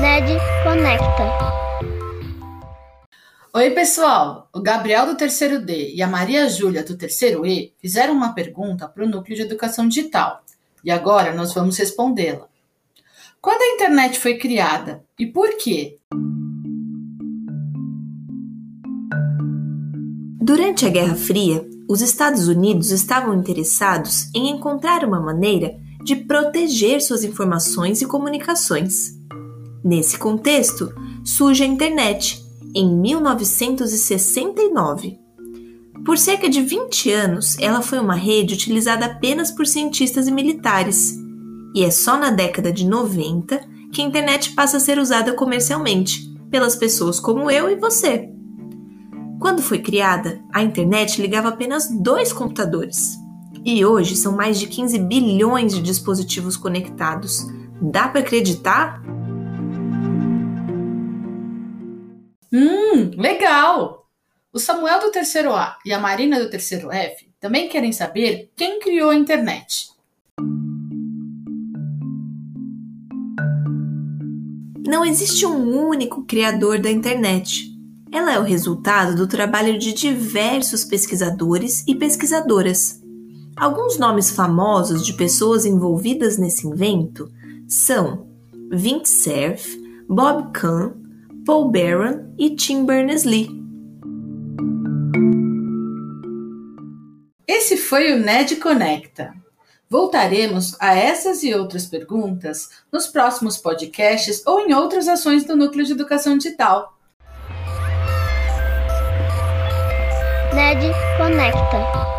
NED Conecta. Oi, pessoal! O Gabriel do terceiro D e a Maria Júlia do terceiro E fizeram uma pergunta para o Núcleo de Educação Digital e agora nós vamos respondê-la. Quando a internet foi criada e por quê? Durante a Guerra Fria, os Estados Unidos estavam interessados em encontrar uma maneira de proteger suas informações e comunicações. Nesse contexto, surge a internet em 1969. Por cerca de 20 anos, ela foi uma rede utilizada apenas por cientistas e militares, e é só na década de 90 que a internet passa a ser usada comercialmente pelas pessoas como eu e você. Quando foi criada, a internet ligava apenas dois computadores. E hoje são mais de 15 bilhões de dispositivos conectados. Dá para acreditar? Hum, legal! O Samuel do terceiro A e a Marina do terceiro F também querem saber quem criou a internet. Não existe um único criador da internet. Ela é o resultado do trabalho de diversos pesquisadores e pesquisadoras. Alguns nomes famosos de pessoas envolvidas nesse invento são Vint Cerf, Bob Kahn, Paul Barron e Tim Berners-Lee. Esse foi o NED Conecta. Voltaremos a essas e outras perguntas nos próximos podcasts ou em outras ações do Núcleo de Educação Digital. NED Conecta.